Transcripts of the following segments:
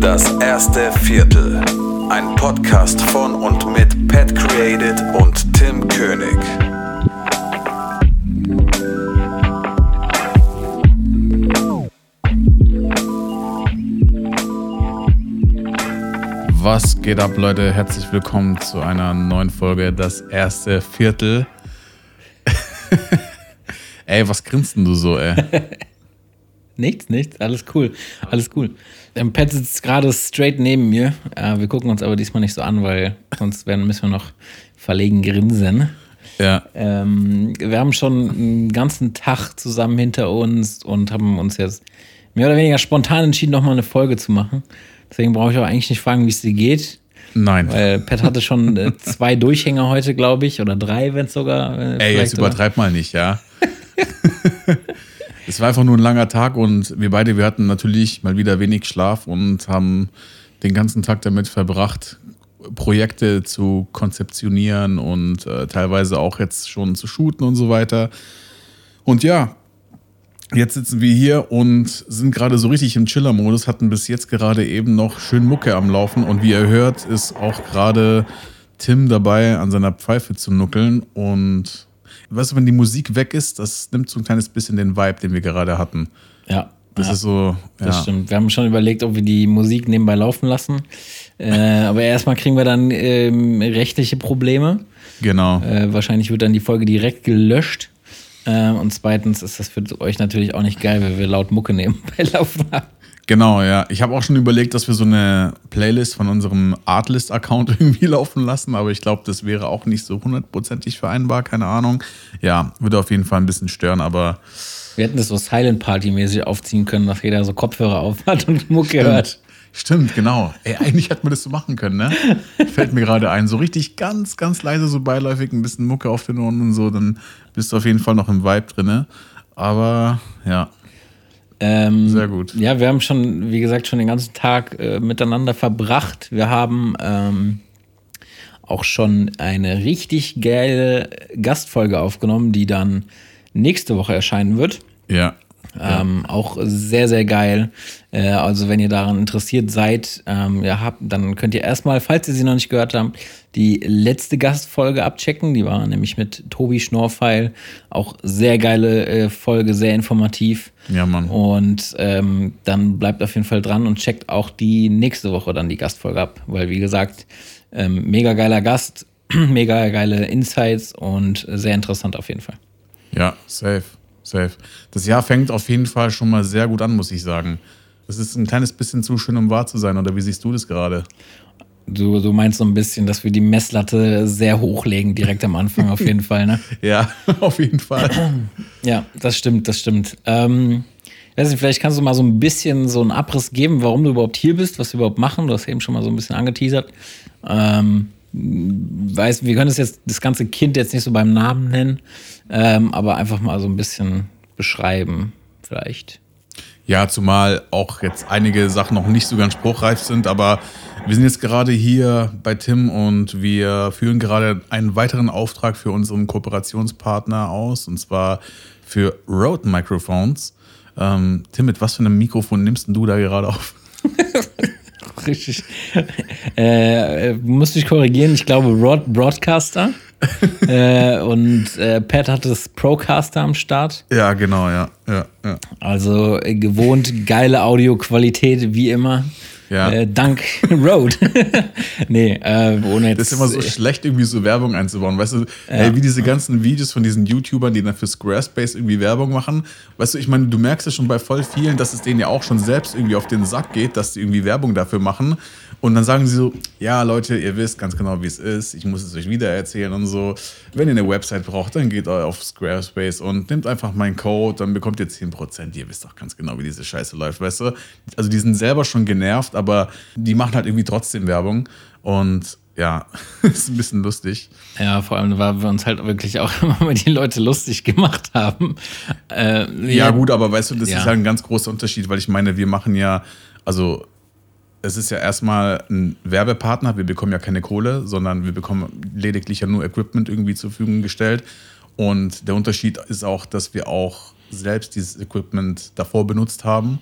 Das erste Viertel. Ein Podcast von und mit Pat Created und Tim König. Was geht ab, Leute? Herzlich willkommen zu einer neuen Folge Das erste Viertel. ey, was grinst denn du so, ey? nichts, nichts. Alles cool. Alles cool. Ähm, Pat sitzt gerade straight neben mir. Äh, wir gucken uns aber diesmal nicht so an, weil sonst werden, müssen wir noch verlegen grinsen. Ja. Ähm, wir haben schon einen ganzen Tag zusammen hinter uns und haben uns jetzt mehr oder weniger spontan entschieden, nochmal eine Folge zu machen. Deswegen brauche ich auch eigentlich nicht fragen, wie es dir geht. Nein. Weil Pat hatte schon äh, zwei Durchhänger heute, glaube ich, oder drei, wenn es sogar. Äh, Ey, jetzt übertreib mal nicht, ja. es war einfach nur ein langer Tag und wir beide, wir hatten natürlich mal wieder wenig Schlaf und haben den ganzen Tag damit verbracht, Projekte zu konzeptionieren und äh, teilweise auch jetzt schon zu shooten und so weiter. Und ja, jetzt sitzen wir hier und sind gerade so richtig im Chiller-Modus, hatten bis jetzt gerade eben noch schön Mucke am Laufen und wie ihr hört, ist auch gerade Tim dabei, an seiner Pfeife zu nuckeln und weißt du, wenn die Musik weg ist, das nimmt so ein kleines bisschen den Vibe, den wir gerade hatten. Ja. Das ja, ist so. Ja. Das stimmt. Wir haben schon überlegt, ob wir die Musik nebenbei laufen lassen. Äh, aber erstmal kriegen wir dann ähm, rechtliche Probleme. Genau. Äh, wahrscheinlich wird dann die Folge direkt gelöscht. Äh, und zweitens ist das für euch natürlich auch nicht geil, weil wir laut Mucke nebenbei laufen haben. Genau, ja. Ich habe auch schon überlegt, dass wir so eine Playlist von unserem Artlist-Account irgendwie laufen lassen, aber ich glaube, das wäre auch nicht so hundertprozentig vereinbar, keine Ahnung. Ja, würde auf jeden Fall ein bisschen stören, aber. Wir hätten das so Silent Party-mäßig aufziehen können, dass jeder so Kopfhörer auf hat und Mucke hört. Stimmt, genau. Ey, eigentlich hätte man das so machen können, ne? Fällt mir gerade ein. So richtig ganz, ganz leise, so beiläufig ein bisschen Mucke auf den Ohren und so, dann bist du auf jeden Fall noch im Vibe drin. Aber ja, ähm, Sehr gut. Ja, wir haben schon, wie gesagt, schon den ganzen Tag äh, miteinander verbracht. Wir haben ähm, auch schon eine richtig geile Gastfolge aufgenommen, die dann nächste Woche erscheinen wird. Ja. Ähm, auch sehr, sehr geil. Äh, also, wenn ihr daran interessiert seid, ähm, ja, habt, dann könnt ihr erstmal, falls ihr sie noch nicht gehört habt, die letzte Gastfolge abchecken. Die war nämlich mit Tobi Schnorfeil. Auch sehr geile äh, Folge, sehr informativ. Ja, Mann. Und ähm, dann bleibt auf jeden Fall dran und checkt auch die nächste Woche dann die Gastfolge ab. Weil, wie gesagt, ähm, mega geiler Gast, mega geile Insights und sehr interessant auf jeden Fall. Ja, safe. Safe. Das Jahr fängt auf jeden Fall schon mal sehr gut an, muss ich sagen. Es ist ein kleines bisschen zu schön, um wahr zu sein, oder wie siehst du das gerade? Du, du meinst so ein bisschen, dass wir die Messlatte sehr hochlegen, direkt am Anfang, auf jeden Fall, ne? Ja, auf jeden Fall. Ja, das stimmt, das stimmt. Ähm, weiß nicht, vielleicht kannst du mal so ein bisschen so einen Abriss geben, warum du überhaupt hier bist, was wir überhaupt machen. Du hast eben schon mal so ein bisschen angeteasert. Ähm, weiß, wir können das jetzt das ganze Kind jetzt nicht so beim Namen nennen, ähm, aber einfach mal so ein bisschen beschreiben, vielleicht. Ja, zumal auch jetzt einige Sachen noch nicht so ganz spruchreif sind, aber wir sind jetzt gerade hier bei Tim und wir führen gerade einen weiteren Auftrag für unseren Kooperationspartner aus, und zwar für Rode Microphones. Ähm, Tim, mit was für einem Mikrofon nimmst du da gerade auf? Richtig. Äh, muss ich korrigieren, ich glaube Rod Broadcaster. äh, und äh, Pat hat das Procaster am Start. Ja, genau, ja. ja, ja. Also äh, gewohnt geile Audioqualität wie immer. Ja. Äh, dank Rode. nee, äh, ohne jetzt. Das ist immer so schlecht, irgendwie so Werbung einzubauen. Weißt du, ja. ey, wie diese ganzen Videos von diesen YouTubern, die dann für Squarespace irgendwie Werbung machen. Weißt du, ich meine, du merkst ja schon bei voll vielen, dass es denen ja auch schon selbst irgendwie auf den Sack geht, dass die irgendwie Werbung dafür machen. Und dann sagen sie so, ja Leute, ihr wisst ganz genau, wie es ist. Ich muss es euch wieder erzählen und so. Wenn ihr eine Website braucht, dann geht auf Squarespace und nehmt einfach meinen Code, dann bekommt ihr 10%. Ihr wisst doch ganz genau, wie diese Scheiße läuft, weißt du? Also die sind selber schon genervt, aber die machen halt irgendwie trotzdem Werbung. Und ja, ist ein bisschen lustig. Ja, vor allem, weil wir uns halt wirklich auch immer mal die Leute lustig gemacht haben. Äh, ja, ja, gut, aber weißt du, das ja. ist halt ein ganz großer Unterschied, weil ich meine, wir machen ja, also es ist ja erstmal ein Werbepartner, wir bekommen ja keine Kohle, sondern wir bekommen lediglich ja nur Equipment irgendwie zur Verfügung gestellt. Und der Unterschied ist auch, dass wir auch selbst dieses Equipment davor benutzt haben.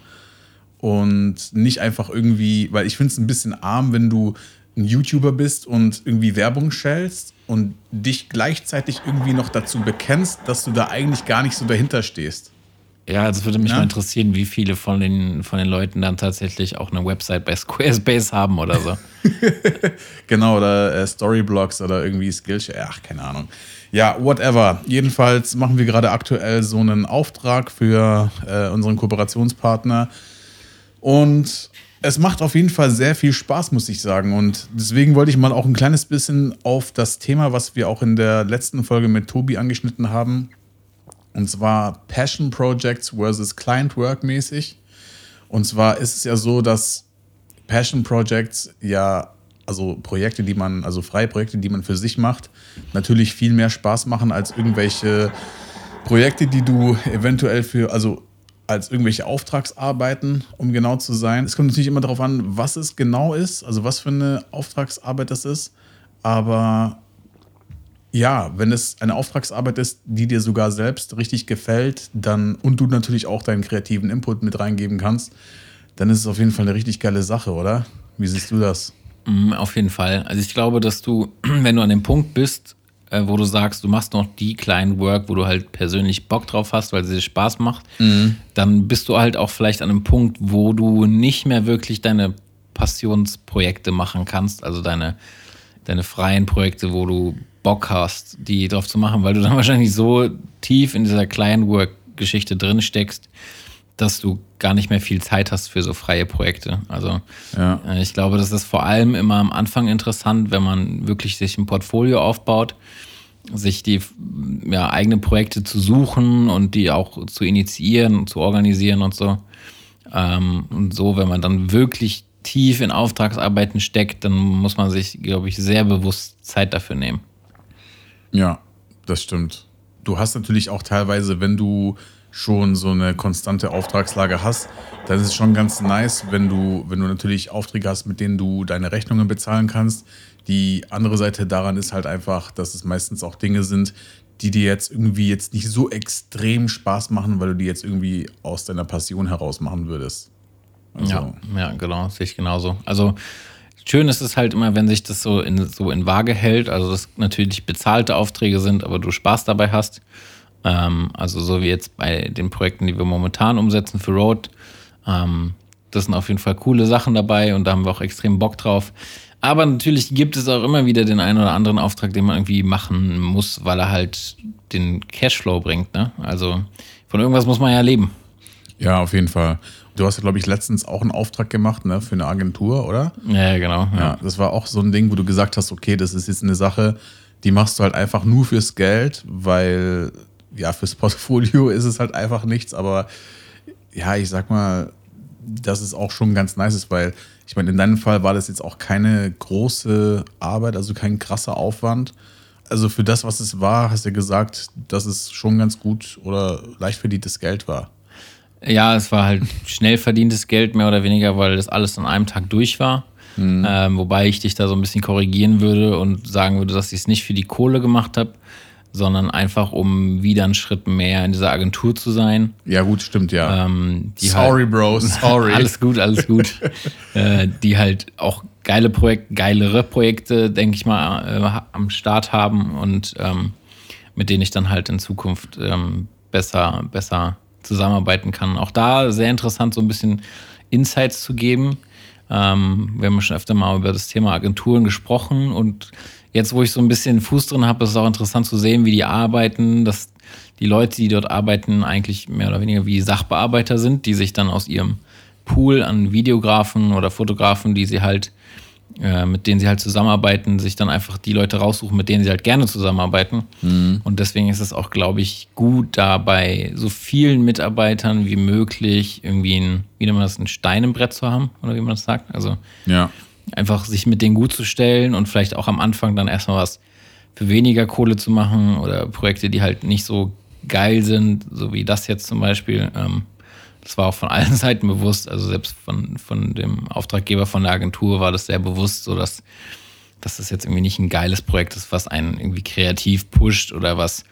und nicht einfach irgendwie, weil ich finde es ein bisschen arm, wenn du ein YouTuber bist und irgendwie Werbung schellst und dich gleichzeitig irgendwie noch dazu bekennst, dass du da eigentlich gar nicht so dahinter stehst. Ja, das würde mich ja? mal interessieren, wie viele von den, von den Leuten dann tatsächlich auch eine Website bei Squarespace haben oder so. genau, oder äh, Storyblocks oder irgendwie Skillshare, ach, keine Ahnung. Ja, whatever. Jedenfalls machen wir gerade aktuell so einen Auftrag für äh, unseren Kooperationspartner. Und es macht auf jeden Fall sehr viel Spaß, muss ich sagen. Und deswegen wollte ich mal auch ein kleines bisschen auf das Thema, was wir auch in der letzten Folge mit Tobi angeschnitten haben. Und zwar Passion Projects versus Client Work mäßig. Und zwar ist es ja so, dass Passion Projects ja, also Projekte, die man, also freie Projekte, die man für sich macht, natürlich viel mehr Spaß machen als irgendwelche Projekte, die du eventuell für, also als irgendwelche Auftragsarbeiten, um genau zu sein. Es kommt natürlich immer darauf an, was es genau ist, also was für eine Auftragsarbeit das ist. Aber ja, wenn es eine Auftragsarbeit ist, die dir sogar selbst richtig gefällt, dann und du natürlich auch deinen kreativen Input mit reingeben kannst, dann ist es auf jeden Fall eine richtig geile Sache, oder? Wie siehst du das? Mm, auf jeden Fall. Also ich glaube, dass du, wenn du an dem Punkt bist, äh, wo du sagst, du machst noch die kleinen Work, wo du halt persönlich Bock drauf hast, weil sie dir Spaß macht, mhm. dann bist du halt auch vielleicht an einem Punkt, wo du nicht mehr wirklich deine Passionsprojekte machen kannst, also deine, deine freien Projekte, wo du Bock hast, die drauf zu machen, weil du dann wahrscheinlich so tief in dieser kleinen Work-Geschichte drin steckst, dass du gar nicht mehr viel Zeit hast für so freie Projekte. Also ja. Äh, ich glaube, das ist vor allem immer am Anfang interessant, wenn man wirklich sich ein Portfolio aufbaut, sich die ja, eigenen Projekte zu suchen und die auch zu initiieren und zu organisieren und so. Ähm, und so, wenn man dann wirklich tief in Auftragsarbeiten steckt, dann muss man sich, glaube ich, sehr bewusst Zeit dafür nehmen. Ja, das stimmt. Du hast natürlich auch teilweise, wenn du schon so eine konstante Auftragslage hast, dann ist es schon ganz nice, wenn du, wenn du natürlich Aufträge hast, mit denen du deine Rechnungen bezahlen kannst. Die andere Seite daran ist halt einfach, dass es meistens auch Dinge sind, die dir jetzt irgendwie jetzt nicht so extrem Spaß machen, weil du die jetzt irgendwie aus deiner Passion heraus machen würdest. Also. Ja, ja, genau, sehe ich genauso. Also schön ist es halt immer, wenn sich das so in, so in Waage hält, also dass natürlich bezahlte Aufträge sind, aber du Spaß dabei hast. Ähm, also so wie jetzt bei den Projekten, die wir momentan umsetzen für Road. Ähm, das sind auf jeden Fall coole Sachen dabei und da haben wir auch extrem Bock drauf. Aber natürlich gibt es auch immer wieder den einen oder anderen Auftrag, den man irgendwie machen muss, weil er halt den Cashflow bringt. Ne? Also von irgendwas muss man ja leben. Ja, auf jeden Fall. Du hast ja, glaube ich, letztens auch einen Auftrag gemacht ne, für eine Agentur, oder? Ja, genau. Ja. ja, das war auch so ein Ding, wo du gesagt hast, okay, das ist jetzt eine Sache, die machst du halt einfach nur fürs Geld, weil ja, fürs Portfolio ist es halt einfach nichts, aber ja, ich sag mal, dass es auch schon ganz nice ist, weil ich meine, in deinem Fall war das jetzt auch keine große Arbeit, also kein krasser Aufwand. Also für das, was es war, hast du gesagt, dass es schon ganz gut oder leicht verdientes Geld war. Ja, es war halt schnell verdientes Geld, mehr oder weniger, weil das alles an einem Tag durch war. Mhm. Ähm, wobei ich dich da so ein bisschen korrigieren würde und sagen würde, dass ich es nicht für die Kohle gemacht habe, sondern einfach, um wieder einen Schritt mehr in dieser Agentur zu sein. Ja, gut, stimmt, ja. Ähm, sorry, halt, Bro, sorry. alles gut, alles gut. äh, die halt auch geile Projekte, geilere Projekte, denke ich mal, äh, am Start haben und ähm, mit denen ich dann halt in Zukunft ähm, besser, besser zusammenarbeiten kann. Auch da sehr interessant, so ein bisschen Insights zu geben. Ähm, wir haben schon öfter mal über das Thema Agenturen gesprochen und jetzt, wo ich so ein bisschen Fuß drin habe, ist es auch interessant zu sehen, wie die arbeiten, dass die Leute, die dort arbeiten, eigentlich mehr oder weniger wie Sachbearbeiter sind, die sich dann aus ihrem Pool an Videografen oder Fotografen, die sie halt, äh, mit denen sie halt zusammenarbeiten, sich dann einfach die Leute raussuchen, mit denen sie halt gerne zusammenarbeiten. Mhm. Und deswegen ist es auch, glaube ich, gut, da bei so vielen Mitarbeitern wie möglich irgendwie ein, wie nennt man das, ein Stein im Brett zu haben, oder wie man das sagt. Also ja einfach sich mit denen gut zu stellen und vielleicht auch am Anfang dann erstmal was für weniger Kohle zu machen oder Projekte, die halt nicht so geil sind, so wie das jetzt zum Beispiel. Ähm, das war auch von allen Seiten bewusst, also selbst von, von dem Auftraggeber von der Agentur war das sehr bewusst, so dass, dass das jetzt irgendwie nicht ein geiles Projekt ist, was einen irgendwie kreativ pusht oder was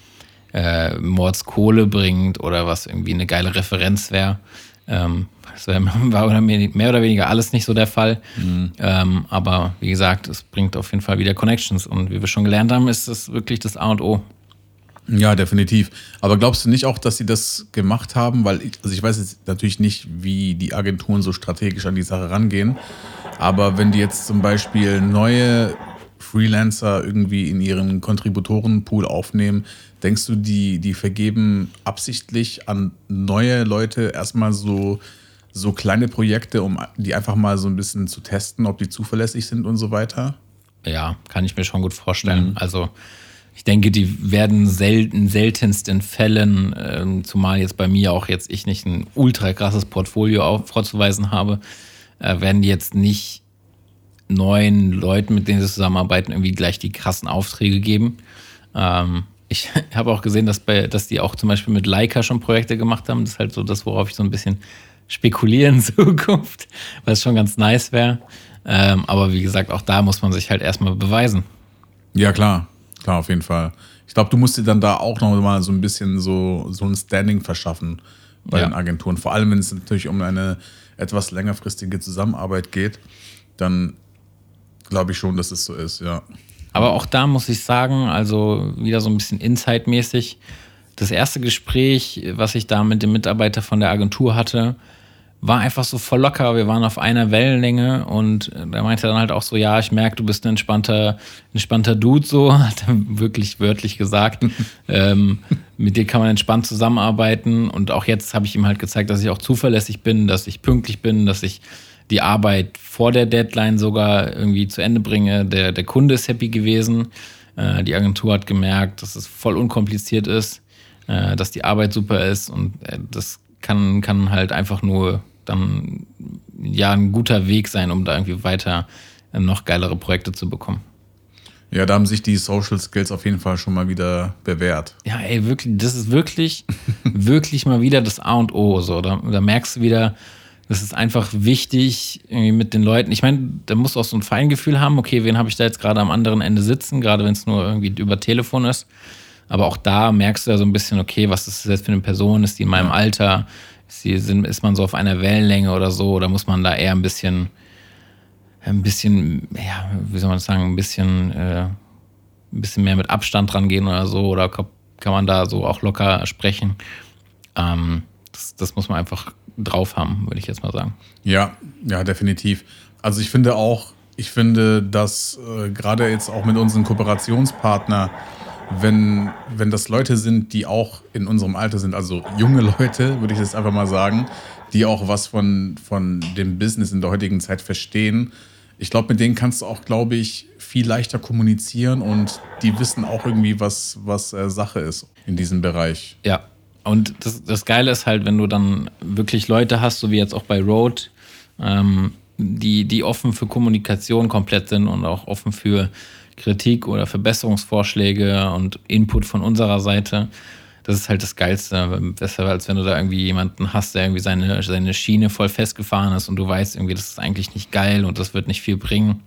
äh, Mords Kohle bringt oder was irgendwie eine geile Referenz wäre. Ähm, das war mehr oder weniger alles nicht so der Fall. Mhm. Ähm, aber wie gesagt, es bringt auf jeden Fall wieder Connections. Und wie wir schon gelernt haben, ist das wirklich das A und O. Ja, definitiv. Aber glaubst du nicht auch, dass sie das gemacht haben? Weil, ich, also ich weiß jetzt natürlich nicht, wie die Agenturen so strategisch an die Sache rangehen. Aber wenn die jetzt zum Beispiel neue Freelancer irgendwie in ihren Kontributorenpool aufnehmen, denkst du, die, die vergeben absichtlich an neue Leute erstmal so, so kleine Projekte, um die einfach mal so ein bisschen zu testen, ob die zuverlässig sind und so weiter? Ja, kann ich mir schon gut vorstellen. Mhm. Also ich denke, die werden selten, seltenst in Fällen, äh, zumal jetzt bei mir auch jetzt ich nicht ein ultra krasses Portfolio vorzuweisen habe, äh, werden die jetzt nicht neuen Leuten, mit denen sie zusammenarbeiten, irgendwie gleich die krassen Aufträge geben. Ähm, ich habe auch gesehen, dass, bei, dass die auch zum Beispiel mit Leica schon Projekte gemacht haben. Das ist halt so das, worauf ich so ein bisschen spekuliere in Zukunft, was schon ganz nice wäre. Ähm, aber wie gesagt, auch da muss man sich halt erstmal beweisen. Ja, klar. Klar, auf jeden Fall. Ich glaube, du musst dir dann da auch noch mal so ein bisschen so, so ein Standing verschaffen bei ja. den Agenturen. Vor allem, wenn es natürlich um eine etwas längerfristige Zusammenarbeit geht, dann glaube ich schon, dass es so ist, ja. Aber auch da muss ich sagen, also wieder so ein bisschen Insight-mäßig. Das erste Gespräch, was ich da mit dem Mitarbeiter von der Agentur hatte, war einfach so voll locker. Wir waren auf einer Wellenlänge und da meinte er dann halt auch so, ja, ich merke, du bist ein entspannter, entspannter Dude, so, hat er wirklich wörtlich gesagt. ähm, mit dir kann man entspannt zusammenarbeiten und auch jetzt habe ich ihm halt gezeigt, dass ich auch zuverlässig bin, dass ich pünktlich bin, dass ich die Arbeit vor der Deadline sogar irgendwie zu Ende bringe. Der, der Kunde ist happy gewesen. Äh, die Agentur hat gemerkt, dass es voll unkompliziert ist, äh, dass die Arbeit super ist und äh, das kann, kann halt einfach nur dann ja ein guter Weg sein, um da irgendwie weiter äh, noch geilere Projekte zu bekommen. Ja, da haben sich die Social Skills auf jeden Fall schon mal wieder bewährt. Ja, ey, wirklich, das ist wirklich, wirklich mal wieder das A und O. So. Da, da merkst du wieder, das ist einfach wichtig irgendwie mit den Leuten. Ich meine, da musst du auch so ein Feingefühl haben, okay, wen habe ich da jetzt gerade am anderen Ende sitzen, gerade wenn es nur irgendwie über Telefon ist. Aber auch da merkst du ja so ein bisschen, okay, was ist das jetzt für eine Person? Ist die in meinem Alter? Ist, die, ist man so auf einer Wellenlänge oder so? Oder muss man da eher ein bisschen, ein bisschen, ja, wie soll man das sagen, ein bisschen, äh, ein bisschen mehr mit Abstand rangehen oder so? Oder kann man da so auch locker sprechen? Ähm, das, das muss man einfach drauf haben, würde ich jetzt mal sagen. Ja, ja, definitiv. Also ich finde auch, ich finde, dass äh, gerade jetzt auch mit unseren Kooperationspartnern, wenn, wenn das Leute sind, die auch in unserem Alter sind, also junge Leute, würde ich jetzt einfach mal sagen, die auch was von, von dem Business in der heutigen Zeit verstehen. Ich glaube, mit denen kannst du auch, glaube ich, viel leichter kommunizieren und die wissen auch irgendwie, was, was äh, Sache ist in diesem Bereich. Ja, und das, das Geile ist halt, wenn du dann wirklich Leute hast, so wie jetzt auch bei Road, ähm, die, die offen für Kommunikation komplett sind und auch offen für Kritik oder Verbesserungsvorschläge und Input von unserer Seite. Das ist halt das Geilste. Besser als wenn du da irgendwie jemanden hast, der irgendwie seine, seine Schiene voll festgefahren ist und du weißt irgendwie, das ist eigentlich nicht geil und das wird nicht viel bringen.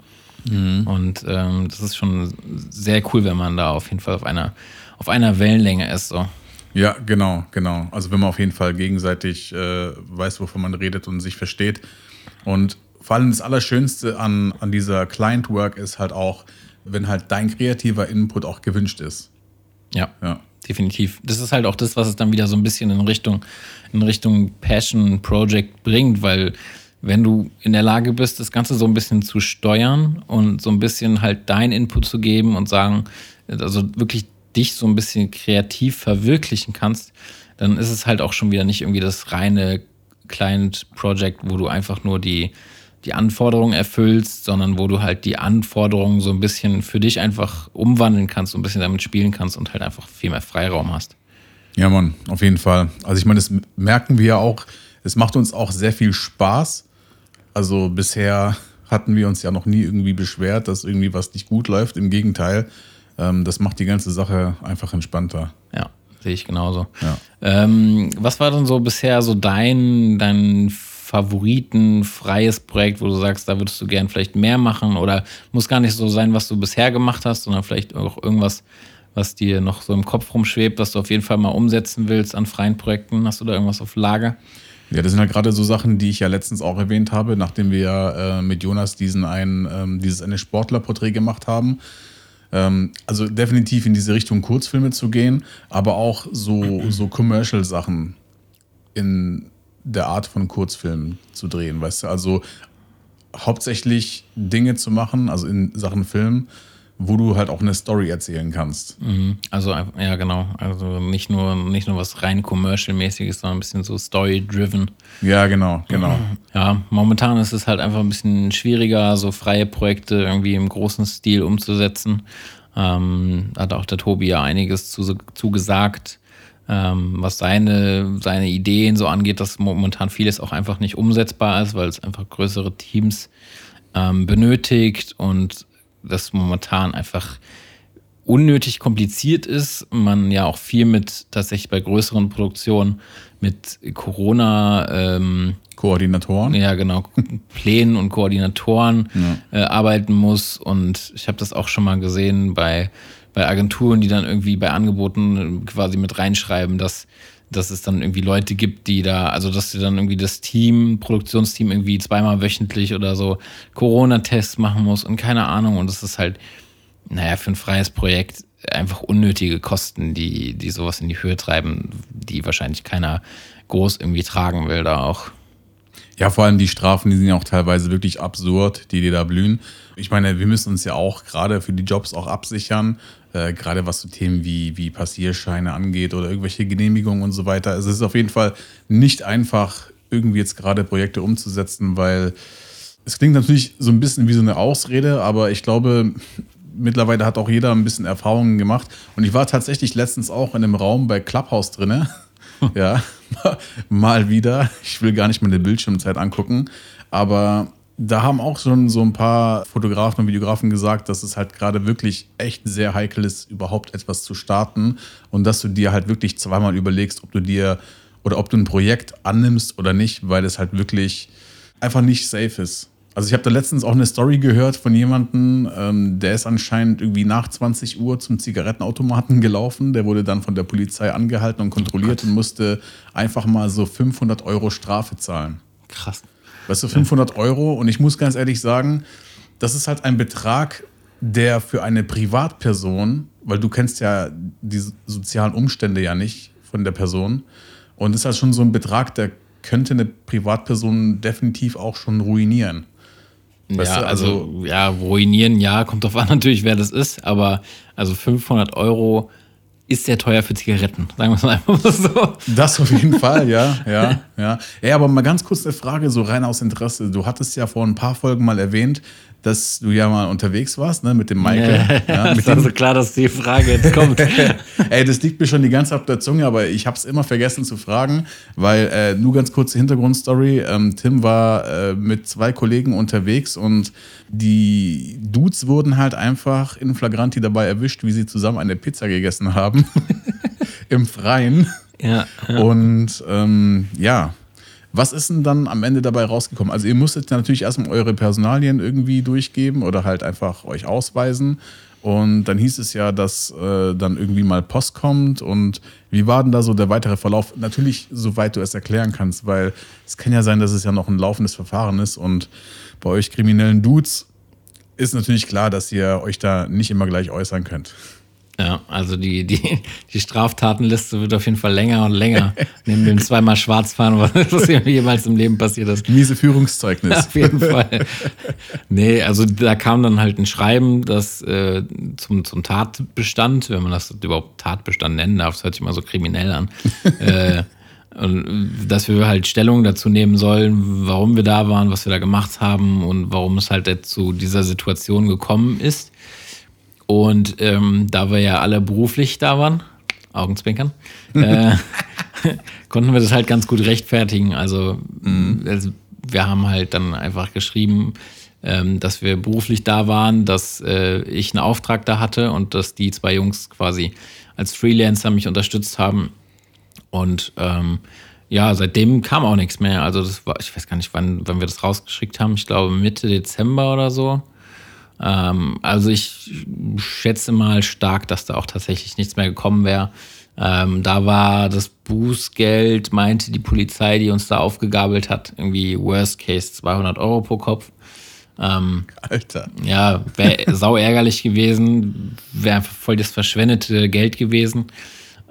Mhm. Und ähm, das ist schon sehr cool, wenn man da auf jeden Fall auf einer, auf einer Wellenlänge ist. So. Ja, genau, genau. Also wenn man auf jeden Fall gegenseitig äh, weiß, wovon man redet und sich versteht. Und vor allem das Allerschönste an, an dieser Client-Work ist halt auch, wenn halt dein kreativer Input auch gewünscht ist. Ja, ja, definitiv. Das ist halt auch das, was es dann wieder so ein bisschen in Richtung, in Richtung Passion Project bringt, weil wenn du in der Lage bist, das Ganze so ein bisschen zu steuern und so ein bisschen halt dein Input zu geben und sagen, also wirklich dich so ein bisschen kreativ verwirklichen kannst, dann ist es halt auch schon wieder nicht irgendwie das reine Client-Project, wo du einfach nur die, die Anforderungen erfüllst, sondern wo du halt die Anforderungen so ein bisschen für dich einfach umwandeln kannst, so ein bisschen damit spielen kannst und halt einfach viel mehr Freiraum hast. Ja, Mann, auf jeden Fall. Also ich meine, das merken wir ja auch. Es macht uns auch sehr viel Spaß. Also bisher hatten wir uns ja noch nie irgendwie beschwert, dass irgendwie was nicht gut läuft. Im Gegenteil, ähm, das macht die ganze Sache einfach entspannter. Ja, sehe ich genauso. Ja. Ähm, was war denn so bisher so dein, dein Favoriten freies Projekt, wo du sagst, da würdest du gern vielleicht mehr machen oder muss gar nicht so sein, was du bisher gemacht hast, sondern vielleicht auch irgendwas, was dir noch so im Kopf rumschwebt, was du auf jeden Fall mal umsetzen willst an freien Projekten? Hast du da irgendwas auf Lager? Ja, das sind halt gerade so Sachen, die ich ja letztens auch erwähnt habe, nachdem wir ja äh, mit Jonas diesen einen, ähm, dieses eine Sportlerporträt gemacht haben. Ähm, also definitiv in diese Richtung Kurzfilme zu gehen, aber auch so, so Commercial-Sachen in der Art von Kurzfilmen zu drehen, weißt du? Also hauptsächlich Dinge zu machen, also in Sachen Film, wo du halt auch eine Story erzählen kannst. Mhm. Also, ja, genau. Also nicht nur, nicht nur was rein commercial-mäßiges, sondern ein bisschen so story-driven. Ja, genau, genau. Ja, momentan ist es halt einfach ein bisschen schwieriger, so freie Projekte irgendwie im großen Stil umzusetzen. Ähm, hat auch der Tobi ja einiges zu, zu gesagt, ähm, was seine, seine Ideen so angeht, dass momentan vieles auch einfach nicht umsetzbar ist, weil es einfach größere Teams ähm, benötigt und das momentan einfach unnötig kompliziert ist. Man ja auch viel mit tatsächlich bei größeren Produktionen mit Corona ähm, Koordinatoren. Ja, genau, Plänen und Koordinatoren ja. äh, arbeiten muss. Und ich habe das auch schon mal gesehen bei, bei Agenturen, die dann irgendwie bei Angeboten quasi mit reinschreiben, dass dass es dann irgendwie Leute gibt, die da, also dass sie dann irgendwie das Team, Produktionsteam irgendwie zweimal wöchentlich oder so Corona-Tests machen muss und keine Ahnung. Und das ist halt, naja, für ein freies Projekt einfach unnötige Kosten, die, die sowas in die Höhe treiben, die wahrscheinlich keiner groß irgendwie tragen will da auch. Ja, vor allem die Strafen, die sind ja auch teilweise wirklich absurd, die dir da blühen. Ich meine, wir müssen uns ja auch gerade für die Jobs auch absichern, äh, gerade was so Themen wie, wie Passierscheine angeht oder irgendwelche Genehmigungen und so weiter. Also es ist auf jeden Fall nicht einfach, irgendwie jetzt gerade Projekte umzusetzen, weil es klingt natürlich so ein bisschen wie so eine Ausrede, aber ich glaube, mittlerweile hat auch jeder ein bisschen Erfahrungen gemacht. Und ich war tatsächlich letztens auch in einem Raum bei Clubhouse drinne ja, mal wieder. Ich will gar nicht meine Bildschirmzeit angucken, aber da haben auch schon so ein paar Fotografen und Videografen gesagt, dass es halt gerade wirklich echt sehr heikel ist, überhaupt etwas zu starten und dass du dir halt wirklich zweimal überlegst, ob du dir oder ob du ein Projekt annimmst oder nicht, weil es halt wirklich einfach nicht safe ist. Also ich habe da letztens auch eine Story gehört von jemandem, ähm, der ist anscheinend irgendwie nach 20 Uhr zum Zigarettenautomaten gelaufen. Der wurde dann von der Polizei angehalten und kontrolliert oh und musste einfach mal so 500 Euro Strafe zahlen. Krass. Weißt du, 500 Euro. Und ich muss ganz ehrlich sagen, das ist halt ein Betrag, der für eine Privatperson, weil du kennst ja die sozialen Umstände ja nicht von der Person. Und das ist halt schon so ein Betrag, der könnte eine Privatperson definitiv auch schon ruinieren. Weißt ja, du, also, also, ja, ruinieren, ja, kommt drauf an natürlich, wer das ist, aber also 500 Euro ist sehr teuer für Zigaretten, sagen wir es einfach mal so. Das auf jeden Fall, ja, ja, ja. Ja, aber mal ganz kurz eine Frage, so rein aus Interesse. Du hattest ja vor ein paar Folgen mal erwähnt, dass du ja mal unterwegs warst, ne, mit dem Michael. Ja, ja, mit ist also klar, dass die Frage jetzt kommt. Ey, das liegt mir schon die ganze Zeit auf der Zunge, aber ich habe es immer vergessen zu fragen, weil äh, nur ganz kurze Hintergrundstory. Ähm, Tim war äh, mit zwei Kollegen unterwegs und die Dudes wurden halt einfach in Flagranti dabei erwischt, wie sie zusammen eine Pizza gegessen haben im Freien. Ja, ja. Und ähm, ja, was ist denn dann am Ende dabei rausgekommen? Also ihr musstet natürlich erstmal eure Personalien irgendwie durchgeben oder halt einfach euch ausweisen. Und dann hieß es ja, dass äh, dann irgendwie mal Post kommt. Und wie war denn da so der weitere Verlauf? Natürlich, soweit du es erklären kannst, weil es kann ja sein, dass es ja noch ein laufendes Verfahren ist. Und bei euch kriminellen Dudes ist natürlich klar, dass ihr euch da nicht immer gleich äußern könnt. Ja, also die, die, die Straftatenliste wird auf jeden Fall länger und länger. Neben dem zweimal Schwarzfahren, was jemals im Leben passiert ist. Miese Führungszeugnis. Ja, auf jeden Fall. Nee, also da kam dann halt ein Schreiben, das äh, zum, zum Tatbestand, wenn man das überhaupt Tatbestand nennen darf, das hört sich immer so kriminell an. äh, und dass wir halt Stellung dazu nehmen sollen, warum wir da waren, was wir da gemacht haben und warum es halt zu dieser Situation gekommen ist. Und ähm, da wir ja alle beruflich da waren, Augenzwinkern, äh, konnten wir das halt ganz gut rechtfertigen. Also, mhm. also, wir haben halt dann einfach geschrieben, ähm, dass wir beruflich da waren, dass äh, ich einen Auftrag da hatte und dass die zwei Jungs quasi als Freelancer mich unterstützt haben. Und ähm, ja, seitdem kam auch nichts mehr. Also das war, ich weiß gar nicht, wann, wann wir das rausgeschickt haben. Ich glaube Mitte Dezember oder so. Ähm, also ich schätze mal stark, dass da auch tatsächlich nichts mehr gekommen wäre. Ähm, da war das Bußgeld, meinte die Polizei, die uns da aufgegabelt hat, irgendwie Worst Case 200 Euro pro Kopf. Ähm, Alter. Ja, wäre sau ärgerlich gewesen, wäre voll das verschwendete Geld gewesen.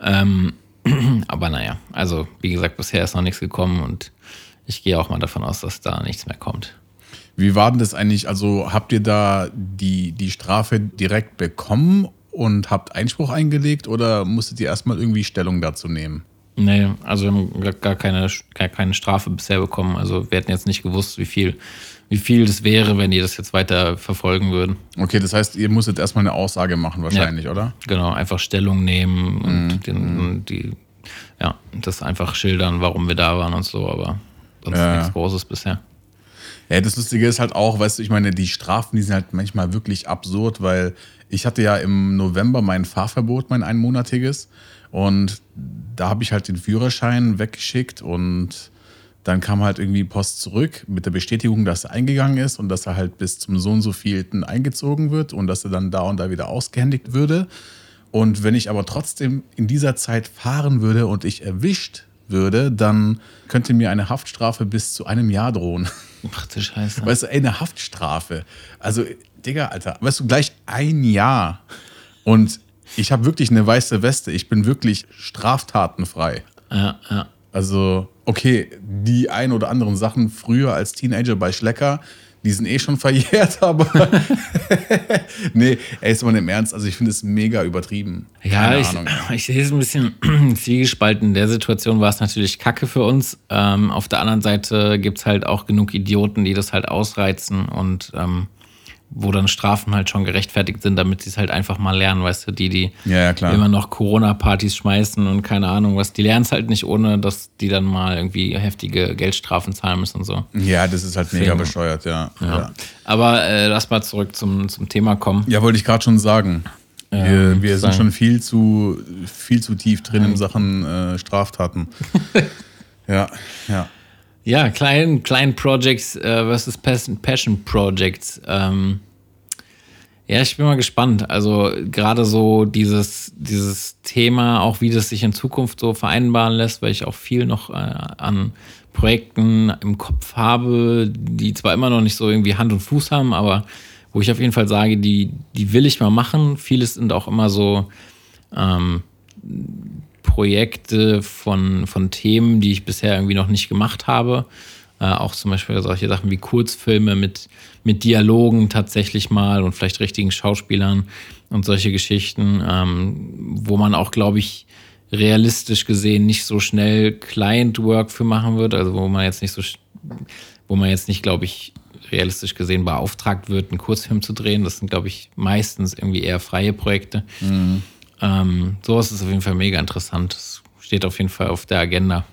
Ähm, aber naja, also wie gesagt, bisher ist noch nichts gekommen und ich gehe auch mal davon aus, dass da nichts mehr kommt. Wie war denn das eigentlich? Also habt ihr da die, die Strafe direkt bekommen und habt Einspruch eingelegt oder musstet ihr erstmal irgendwie Stellung dazu nehmen? Nee, also wir haben gar keine, gar keine Strafe bisher bekommen. Also wir hätten jetzt nicht gewusst, wie viel, wie viel das wäre, wenn die das jetzt weiter verfolgen würden. Okay, das heißt, ihr musstet erstmal eine Aussage machen wahrscheinlich, ja, oder? Genau, einfach Stellung nehmen und mhm. den, die, ja, das einfach schildern, warum wir da waren und so, aber sonst ja. nichts Großes bisher. Ja, das Lustige ist halt auch, weißt du, ich meine, die Strafen, die sind halt manchmal wirklich absurd, weil ich hatte ja im November mein Fahrverbot, mein einmonatiges. Und da habe ich halt den Führerschein weggeschickt und dann kam halt irgendwie Post zurück mit der Bestätigung, dass er eingegangen ist und dass er halt bis zum so und so vielten eingezogen wird und dass er dann da und da wieder ausgehändigt würde. Und wenn ich aber trotzdem in dieser Zeit fahren würde und ich erwischt würde, dann könnte mir eine Haftstrafe bis zu einem Jahr drohen. Ach du Scheiße. Weißt du, ey, eine Haftstrafe. Also, Digga, Alter, weißt du, gleich ein Jahr. Und ich habe wirklich eine weiße Weste. Ich bin wirklich straftatenfrei. Ja, ja. Also, okay, die ein oder anderen Sachen früher als Teenager bei Schlecker, die sind eh schon verjährt, aber nee, ey, ist mal im Ernst, also ich finde es mega übertrieben. Ja, ich, ich, sehe es ein bisschen zwiegespalten. In der Situation war es natürlich kacke für uns. Ähm, auf der anderen Seite gibt es halt auch genug Idioten, die das halt ausreizen und ähm, wo dann Strafen halt schon gerechtfertigt sind, damit sie es halt einfach mal lernen, weißt du, die, die ja, ja, immer noch Corona-Partys schmeißen und keine Ahnung was, die lernen es halt nicht, ohne dass die dann mal irgendwie heftige Geldstrafen zahlen müssen und so. Ja, das ist halt mega Deswegen. bescheuert, ja. ja. Aber äh, lass mal zurück zum, zum Thema kommen. Ja, wollte ich gerade schon sagen. Wir, wir sind schon viel zu, viel zu tief drin in Sachen äh, Straftaten. ja, ja. Ja, Klein, Klein Projects äh, versus Passion Projects. Ähm, ja, ich bin mal gespannt. Also gerade so dieses, dieses Thema, auch wie das sich in Zukunft so vereinbaren lässt, weil ich auch viel noch äh, an Projekten im Kopf habe, die zwar immer noch nicht so irgendwie Hand und Fuß haben, aber wo ich auf jeden Fall sage, die, die will ich mal machen. Vieles sind auch immer so ähm, Projekte von, von Themen, die ich bisher irgendwie noch nicht gemacht habe. Äh, auch zum Beispiel solche Sachen wie Kurzfilme mit, mit Dialogen tatsächlich mal und vielleicht richtigen Schauspielern und solche Geschichten, ähm, wo man auch, glaube ich, realistisch gesehen nicht so schnell Client-Work für machen wird, also wo man jetzt nicht so, wo man jetzt nicht, glaube ich, realistisch gesehen beauftragt wird, einen Kurzfilm zu drehen. Das sind, glaube ich, meistens irgendwie eher freie Projekte. Mhm. Ähm, sowas ist auf jeden Fall mega interessant. Das steht auf jeden Fall auf der Agenda.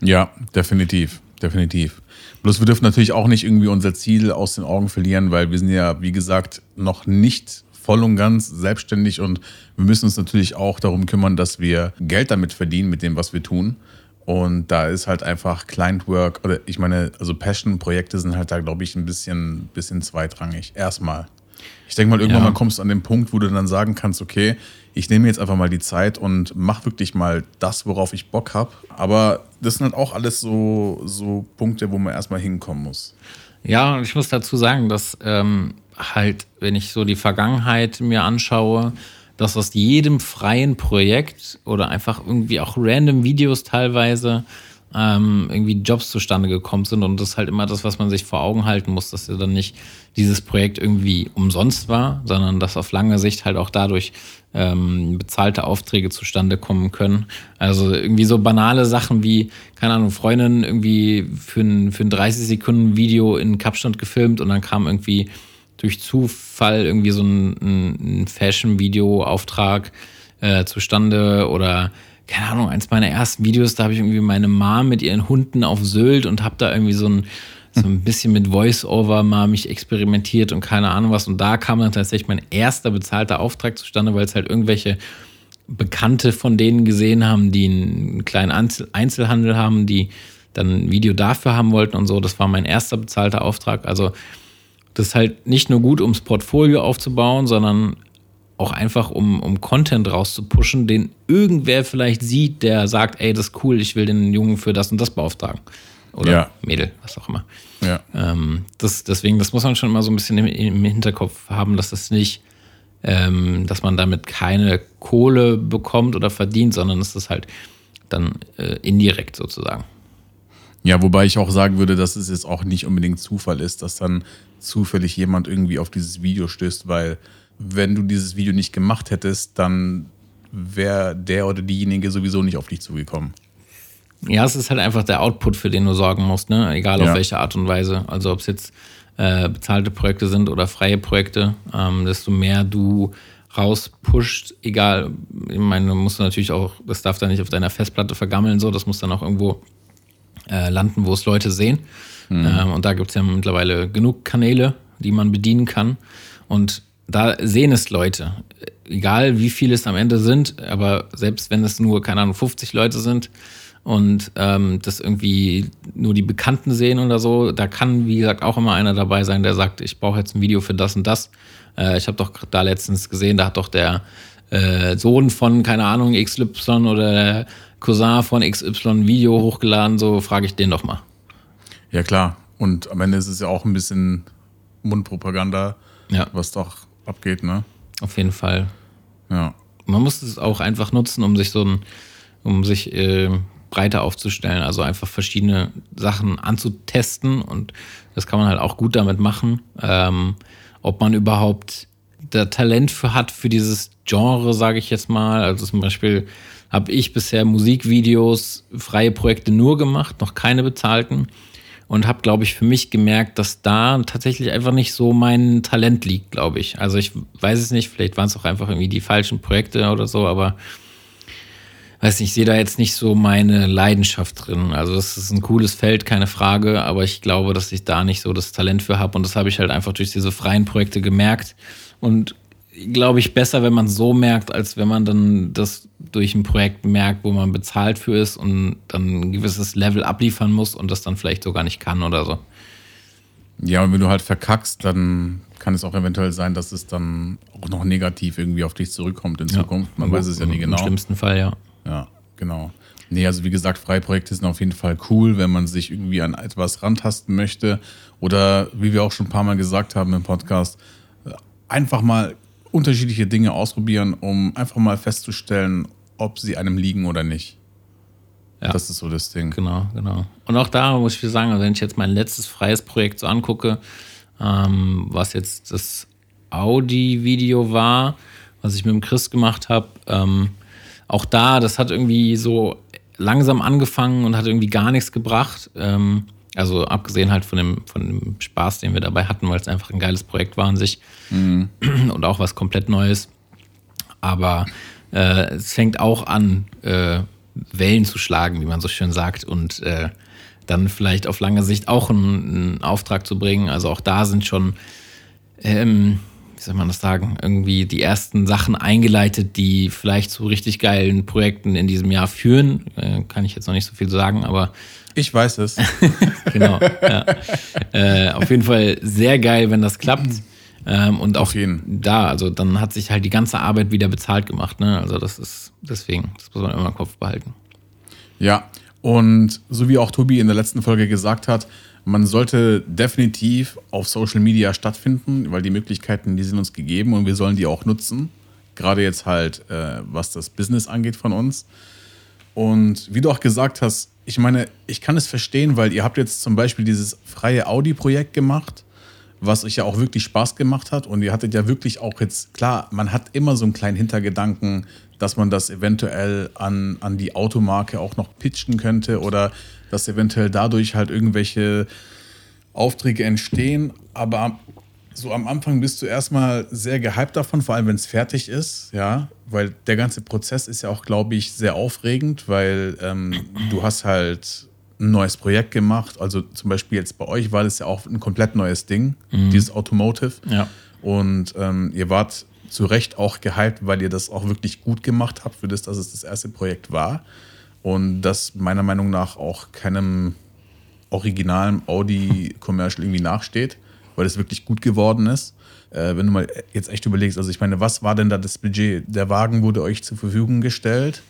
Ja, definitiv, definitiv. Bloß wir dürfen natürlich auch nicht irgendwie unser Ziel aus den Augen verlieren, weil wir sind ja, wie gesagt, noch nicht voll und ganz selbstständig und wir müssen uns natürlich auch darum kümmern, dass wir Geld damit verdienen mit dem, was wir tun. Und da ist halt einfach Client Work oder ich meine, also Passion-Projekte sind halt da, glaube ich, ein bisschen, bisschen zweitrangig. Erstmal. Ich denke mal, irgendwann ja. mal kommst du an den Punkt, wo du dann sagen kannst, okay, ich nehme jetzt einfach mal die Zeit und mache wirklich mal das, worauf ich Bock habe. Aber das sind halt auch alles so, so Punkte, wo man erstmal hinkommen muss. Ja, und ich muss dazu sagen, dass ähm, halt, wenn ich so die Vergangenheit mir anschaue, dass aus jedem freien Projekt oder einfach irgendwie auch random Videos teilweise ähm, irgendwie Jobs zustande gekommen sind. Und das ist halt immer das, was man sich vor Augen halten muss, dass ja dann nicht dieses Projekt irgendwie umsonst war, sondern dass auf lange Sicht halt auch dadurch ähm, bezahlte Aufträge zustande kommen können. Also irgendwie so banale Sachen wie, keine Ahnung, Freundin irgendwie für ein, für ein 30 Sekunden Video in Kapstadt gefilmt und dann kam irgendwie durch Zufall irgendwie so ein, ein Fashion-Video-Auftrag äh, zustande oder keine Ahnung, eins meiner ersten Videos, da habe ich irgendwie meine Mom mit ihren Hunden auf Sylt und habe da irgendwie so ein, so ein bisschen mit Voice-Over mal mich experimentiert und keine Ahnung was. Und da kam dann tatsächlich mein erster bezahlter Auftrag zustande, weil es halt irgendwelche Bekannte von denen gesehen haben, die einen kleinen Einzelhandel haben, die dann ein Video dafür haben wollten und so. Das war mein erster bezahlter Auftrag. Also das ist halt nicht nur gut, ums Portfolio aufzubauen, sondern auch einfach, um, um Content rauszupushen, den irgendwer vielleicht sieht, der sagt, ey, das ist cool, ich will den Jungen für das und das beauftragen. Oder Ja. Mädel, was auch immer. Ja. Ähm, das, deswegen, das muss man schon immer so ein bisschen im, im Hinterkopf haben, dass das nicht, ähm, dass man damit keine Kohle bekommt oder verdient, sondern es ist halt dann äh, indirekt sozusagen. Ja, wobei ich auch sagen würde, dass es jetzt auch nicht unbedingt Zufall ist, dass dann zufällig jemand irgendwie auf dieses Video stößt, weil wenn du dieses Video nicht gemacht hättest, dann wäre der oder diejenige sowieso nicht auf dich zugekommen. Ja, es ist halt einfach der Output, für den du sorgen musst, ne? egal auf Ja. welche Art und Weise. Also ob es jetzt äh, bezahlte Projekte sind oder freie Projekte, ähm, desto mehr du rauspusht, egal, ich meine, du musst natürlich auch, das darf dann nicht auf deiner Festplatte vergammeln, so, das muss dann auch irgendwo äh, landen, wo es Leute sehen. Ähm, und da gibt es ja mittlerweile genug Kanäle, die man bedienen kann. Und da sehen es Leute. Egal wie viele es am Ende sind, aber selbst wenn es nur, keine Ahnung, 50 Leute sind und ähm, das irgendwie nur die Bekannten sehen oder so, da kann, wie gesagt, auch immer einer dabei sein, der sagt, ich brauche jetzt ein Video für das und das. Äh, ich habe doch da letztens gesehen, da hat doch der äh, Sohn von, keine Ahnung, XY oder der Cousin von XY ein Video hochgeladen, so frage ich den doch mal. Ja, klar. Und am Ende ist es ja auch ein bisschen Mundpropaganda, Ja. was doch abgeht, ne? Auf jeden Fall. Ja. Man muss es auch einfach nutzen, um sich so ein, um sich äh, breiter aufzustellen, also einfach verschiedene Sachen anzutesten und das kann man halt auch gut damit machen. Ähm, ob man überhaupt da Talent für hat für dieses Genre, sage ich jetzt mal. Also zum Beispiel habe ich bisher Musikvideos, freie Projekte nur gemacht, noch keine bezahlten. Und habe, glaube ich, für mich gemerkt, dass da tatsächlich einfach nicht so mein Talent liegt, glaube ich. Also ich weiß es nicht, vielleicht waren es auch einfach irgendwie die falschen Projekte oder so, aber weiß nicht, ich sehe da jetzt nicht so meine Leidenschaft drin. Also es ist ein cooles Feld, keine Frage, aber ich glaube, dass ich da nicht so das Talent für habe und das habe ich halt einfach durch diese freien Projekte gemerkt und glaube ich besser, wenn man es so merkt, als wenn man dann das durch ein Projekt merkt, wo man bezahlt für ist und dann ein gewisses Level abliefern muss und das dann vielleicht sogar nicht kann oder so. Ja, und wenn du halt verkackst, dann kann es auch eventuell sein, dass es dann auch noch negativ irgendwie auf dich zurückkommt in Zukunft. Man weiß es ja nie genau. Im schlimmsten Fall, ja. Ja, genau. Nee, also wie gesagt, freie Projekte sind auf jeden Fall cool, wenn man sich irgendwie an etwas rantasten möchte. Oder wie wir auch schon ein paar Mal gesagt haben im Podcast, äh, einfach mal unterschiedliche Dinge ausprobieren, um einfach mal festzustellen, ob sie einem liegen oder nicht. Ja. Das ist so das Ding. Genau, genau. Und auch da muss ich sagen, also wenn ich jetzt mein letztes freies Projekt so angucke, ähm, was jetzt das Audi-Video war, was ich mit dem Chris gemacht habe, ähm, auch da, das hat irgendwie so langsam angefangen und hat irgendwie gar nichts gebracht. Ähm, also abgesehen halt von dem, von dem Spaß, den wir dabei hatten, weil es einfach ein geiles Projekt war an sich und auch was komplett Neues. Aber äh, es fängt auch an, äh, Wellen zu schlagen, wie man so schön sagt, und äh, dann vielleicht auf lange Sicht auch einen, einen Auftrag zu bringen. Also auch da sind schon, ähm, wie soll man das sagen, irgendwie die ersten Sachen eingeleitet, die vielleicht zu richtig geilen Projekten in diesem Jahr führen. Äh, kann ich jetzt noch nicht so viel sagen, aber Ich weiß es. genau. ja. äh, auf jeden Fall sehr geil, wenn das klappt. Ähm, und auch da, also dann hat sich halt die ganze Arbeit wieder bezahlt gemacht. Ne? Also das ist deswegen, das muss man immer im Kopf behalten. Ja, und so wie auch Tobi in der letzten Folge gesagt hat, man sollte definitiv auf Social Media stattfinden, weil die Möglichkeiten, die sind uns gegeben und wir sollen die auch nutzen. Gerade jetzt halt, äh, was das Business angeht von uns. Und wie du auch gesagt hast, ich meine, ich kann es verstehen, weil ihr habt jetzt zum Beispiel dieses freie Audi-Projekt gemacht, was euch ja auch wirklich Spaß gemacht hat. Und ihr hattet ja wirklich auch jetzt, klar, man hat immer so einen kleinen Hintergedanken, dass man das eventuell an, an die Automarke auch noch pitchen könnte oder dass eventuell dadurch halt irgendwelche Aufträge entstehen. Aber so am Anfang bist du erstmal sehr gehypt davon, vor allem wenn es fertig ist, ja, weil der ganze Prozess ist ja auch, glaube ich, sehr aufregend, weil ähm, du hast halt ein neues Projekt gemacht. Also zum Beispiel jetzt bei euch war das ja auch ein komplett neues Ding, dieses Automotive. Ja. Und ähm, ihr wart zu Recht auch gehypt, weil ihr das auch wirklich gut gemacht habt, für das, dass es das erste Projekt war. Und das meiner Meinung nach auch keinem originalen Audi-Commercial irgendwie nachsteht. weil es wirklich gut geworden ist. Äh, wenn du mal jetzt echt überlegst, also ich meine, was war denn da das Budget? Der Wagen wurde euch zur Verfügung gestellt.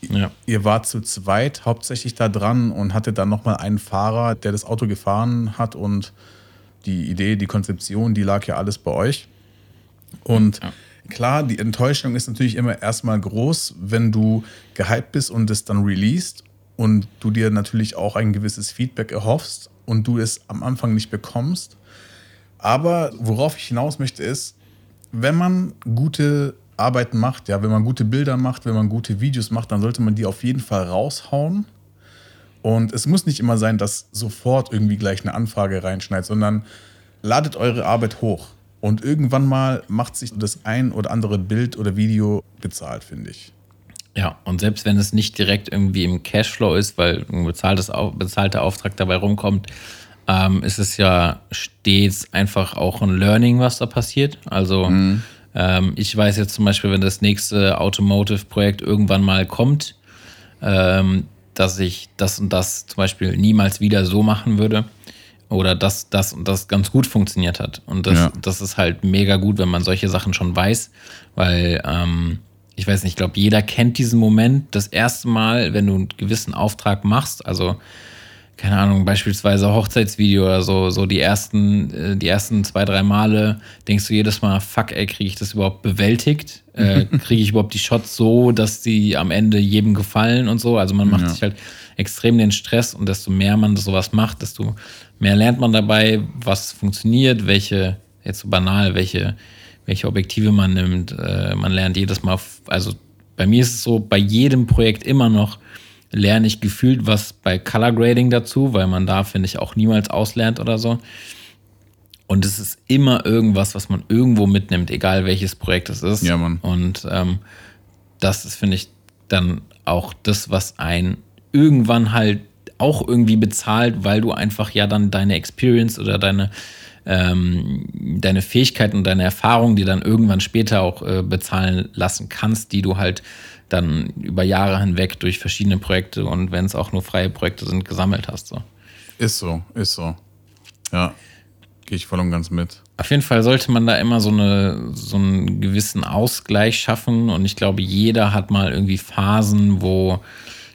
Ja. Ihr wart zu zweit hauptsächlich da dran und hattet dann nochmal einen Fahrer, der das Auto gefahren hat und die Idee, die Konzeption, die lag ja alles bei euch. Und ja. klar, die Enttäuschung ist natürlich immer erstmal groß, wenn du gehypt bist und es dann released und du dir natürlich auch ein gewisses Feedback erhoffst und du es am Anfang nicht bekommst. Aber worauf ich hinaus möchte ist, wenn man gute Arbeiten macht, ja, wenn man gute Bilder macht, wenn man gute Videos macht, dann sollte man die auf jeden Fall raushauen. Und es muss nicht immer sein, dass sofort irgendwie gleich eine Anfrage reinschneit, sondern ladet eure Arbeit hoch. Und irgendwann mal macht sich das ein oder andere Bild oder Video bezahlt, finde ich. Ja, und selbst wenn es nicht direkt irgendwie im Cashflow ist, weil ein bezahltes, bezahlter Auftrag dabei rumkommt, ähm, ist es ja stets einfach auch ein Learning, was da passiert. Also mhm. ähm, ich weiß jetzt zum Beispiel, wenn das nächste Automotive-Projekt irgendwann mal kommt, ähm, dass ich das und das zum Beispiel niemals wieder so machen würde. Oder dass das und das ganz gut funktioniert hat. Und das, ja. das ist halt mega gut, wenn man solche Sachen schon weiß, weil ähm, ich weiß nicht, ich glaube, jeder kennt diesen Moment. Das erste Mal, wenn du einen gewissen Auftrag machst, also keine Ahnung, beispielsweise Hochzeitsvideo oder so, so die ersten, äh, die ersten zwei, drei Male denkst du jedes Mal, fuck, ey, kriege ich das überhaupt bewältigt? Äh, kriege ich überhaupt die Shots so, dass die am Ende jedem gefallen und so? Also man macht ja. sich halt extrem den Stress und desto mehr man sowas macht, desto mehr lernt man dabei, was funktioniert, welche, jetzt so banal, welche, welche Objektive man nimmt. Äh, man lernt jedes Mal, also bei mir ist es so, bei jedem Projekt immer noch, lerne ich gefühlt was bei Color Grading dazu, weil man da, finde ich, auch niemals auslernt oder so. Und es ist immer irgendwas, was man irgendwo mitnimmt, egal welches Projekt es ist. Ja, Mann. Und ähm, das ist, finde ich, dann auch das, was ein irgendwann halt auch irgendwie bezahlt, weil du einfach ja dann deine Experience oder deine, ähm, deine Fähigkeiten und deine Erfahrungen, die dann irgendwann später auch äh, bezahlen lassen kannst, die du halt dann über Jahre hinweg durch verschiedene Projekte und wenn es auch nur freie Projekte sind, gesammelt hast. So. Ist so, ist so. Ja, gehe ich voll und ganz mit. Auf jeden Fall sollte man da immer so, eine, so einen gewissen Ausgleich schaffen und ich glaube, jeder hat mal irgendwie Phasen, wo,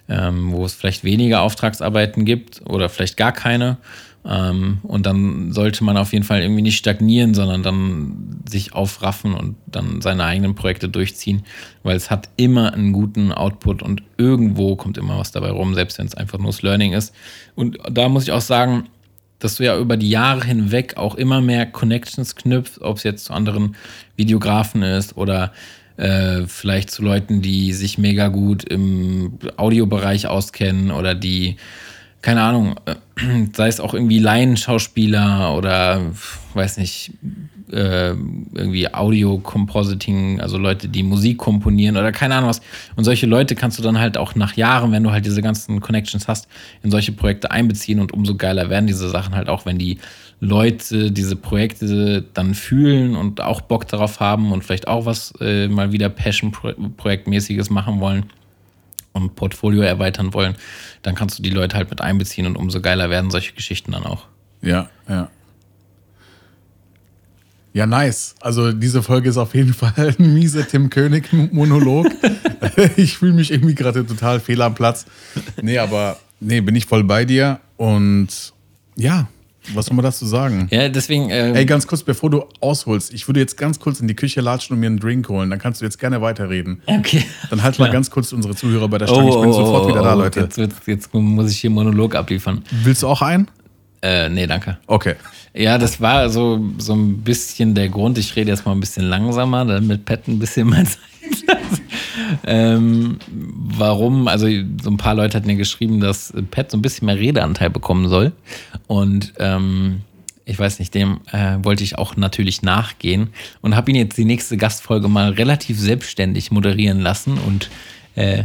ähm, wo es vielleicht weniger Auftragsarbeiten gibt oder vielleicht gar keine ähm, und dann sollte man auf jeden Fall irgendwie nicht stagnieren, sondern dann sich aufraffen und dann seine eigenen Projekte durchziehen, weil es hat immer einen guten Output und irgendwo kommt immer was dabei rum, selbst wenn es einfach nur das Learning ist. Und da muss ich auch sagen, dass du ja über die Jahre hinweg auch immer mehr Connections knüpfst, ob es jetzt zu anderen Videografen ist oder äh, vielleicht zu Leuten, die sich mega gut im Audiobereich auskennen oder die keine Ahnung, äh, sei es auch irgendwie Laienschauspieler oder weiß nicht, äh, irgendwie Audio-Compositing, also Leute, die Musik komponieren oder keine Ahnung was. Und solche Leute kannst du dann halt auch nach Jahren, wenn du halt diese ganzen Connections hast, in solche Projekte einbeziehen und umso geiler werden diese Sachen halt auch, wenn die Leute diese Projekte dann fühlen und auch Bock darauf haben und vielleicht auch was äh, mal wieder Passion-Projektmäßiges machen wollen und Portfolio erweitern wollen, dann kannst du die Leute halt mit einbeziehen und umso geiler werden solche Geschichten dann auch. Ja, ja. Ja, nice. Also diese Folge ist auf jeden Fall ein mieser Tim König-Monolog. ich fühle mich irgendwie gerade total fehl am Platz. Nee, aber nee, bin ich voll bei dir. Und ja, was soll man dazu sagen? Ja, deswegen. Ähm, Ey, ganz kurz, bevor du ausholst, ich würde jetzt ganz kurz in die Küche latschen und mir einen Drink holen. Dann kannst du jetzt gerne weiterreden. Okay. Dann halt mal ganz kurz unsere Zuhörer bei der Stange. Oh, ich bin oh, sofort wieder da, oh, Leute. Jetzt, jetzt, jetzt, muss ich hier Monolog abliefern. Willst du auch einen? Äh, nee, danke. Okay. Ja, das war so, so ein bisschen der Grund. Ich rede jetzt mal ein bisschen langsamer, damit Pat ein bisschen mehr Zeit ähm, warum? Also, so ein paar Leute hatten ja geschrieben, dass Pat so ein bisschen mehr Redeanteil bekommen soll. Und ähm, ich weiß nicht, dem äh, wollte ich auch natürlich nachgehen und habe ihn jetzt die nächste Gastfolge mal relativ selbstständig moderieren lassen und äh,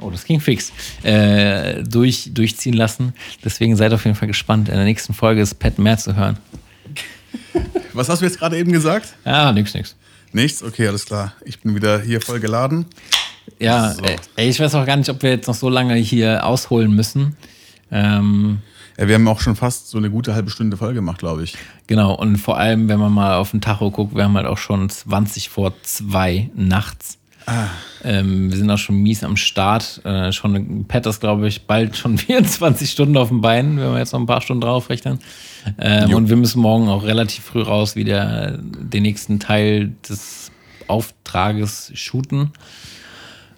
oh, das ging fix, äh, durch, durchziehen lassen. Deswegen seid auf jeden Fall gespannt. In der nächsten Folge ist Pat mehr zu hören. Was hast du jetzt gerade eben gesagt? Ja, nix, nix. Nichts? Okay, alles klar. Ich bin wieder hier voll geladen. Ja, so. ey, ich weiß auch gar nicht, ob wir jetzt noch so lange hier ausholen müssen. Ähm, Ja, wir haben auch schon fast so eine gute halbe Stunde voll gemacht, glaube ich. Genau, und vor allem, wenn man mal auf den Tacho guckt, wir haben halt auch schon 20 vor zwei nachts. Ah. Ähm, wir sind auch schon mies am Start. Äh, schon Pet ist, glaube ich, bald schon 24 Stunden auf dem Bein, wenn wir jetzt noch ein paar Stunden draufrechnen. Ähm, und wir müssen morgen auch relativ früh raus, wieder den nächsten Teil des Auftrages shooten.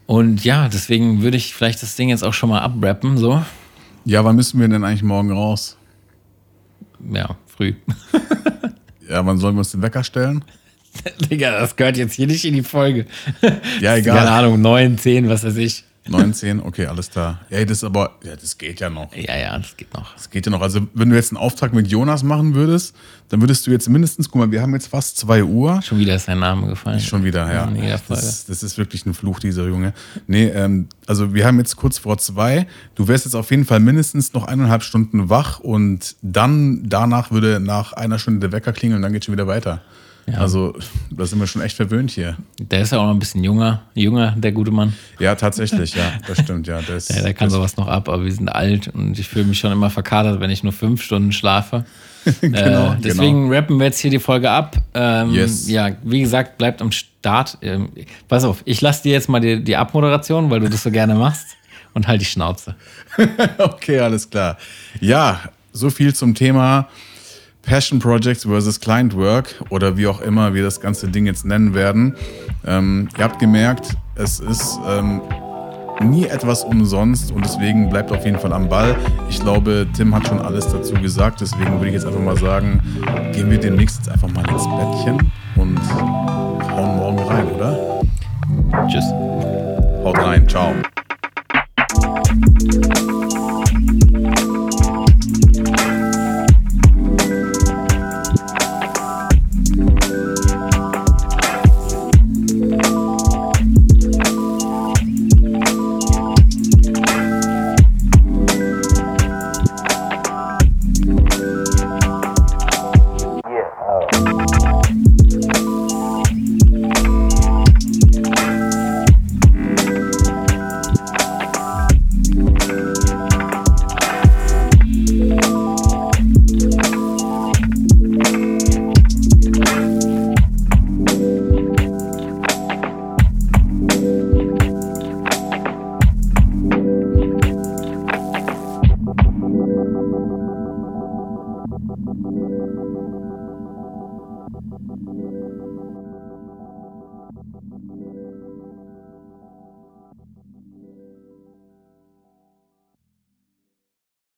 Und ja, deswegen würde ich vielleicht das Ding jetzt auch schon mal abrappen, so. Ja, wann müssen wir denn eigentlich morgen raus? Ja, früh. ja, wann sollen wir uns den Wecker stellen? Digga, das gehört jetzt hier nicht in die Folge. Ja, egal. Keine Ahnung, 9, 10, was weiß ich. 19, okay, alles klar. Ja, das ist aber, ja, das geht ja noch. Ja, ja, das geht noch. Das geht ja noch. Also, wenn du jetzt einen Auftrag mit Jonas machen würdest, dann würdest du jetzt mindestens, guck mal, wir haben jetzt fast 2 Uhr. Schon wieder ist sein Name gefallen. Schon wieder, ja. Das, das, ist wirklich ein Fluch, dieser Junge. Nee, ähm, also wir haben jetzt kurz vor zwei. Du wärst jetzt auf jeden Fall mindestens noch eineinhalb Stunden wach und dann, danach würde nach einer Stunde der Wecker klingeln und dann geht schon wieder weiter. Ja. Also, da sind wir schon echt verwöhnt hier. Der ist ja auch noch ein bisschen junger, jünger, der gute Mann. Ja, tatsächlich, ja, das stimmt, ja. Der, ist, ja, der kann sowas noch ab, aber wir sind alt und ich fühle mich schon immer verkatert, wenn ich nur fünf Stunden schlafe. genau, äh, deswegen genau. rappen wir jetzt hier die Folge ab. Ähm, yes. Ja, wie gesagt, bleibt am Start. Ähm, pass auf, ich lasse dir jetzt mal die, die Abmoderation, weil du das so gerne machst und halt die Schnauze. okay, alles klar. Ja, so viel zum Thema Passion Projects versus Client Work oder wie auch immer wir das ganze Ding jetzt nennen werden. Ähm, ihr habt gemerkt, es ist ähm, nie etwas umsonst und deswegen bleibt auf jeden Fall am Ball. Ich glaube, Tim hat schon alles dazu gesagt, deswegen würde ich jetzt einfach mal sagen, gehen wir demnächst jetzt einfach mal ins Bettchen und hauen morgen rein, oder? Tschüss. Haut rein, ciao.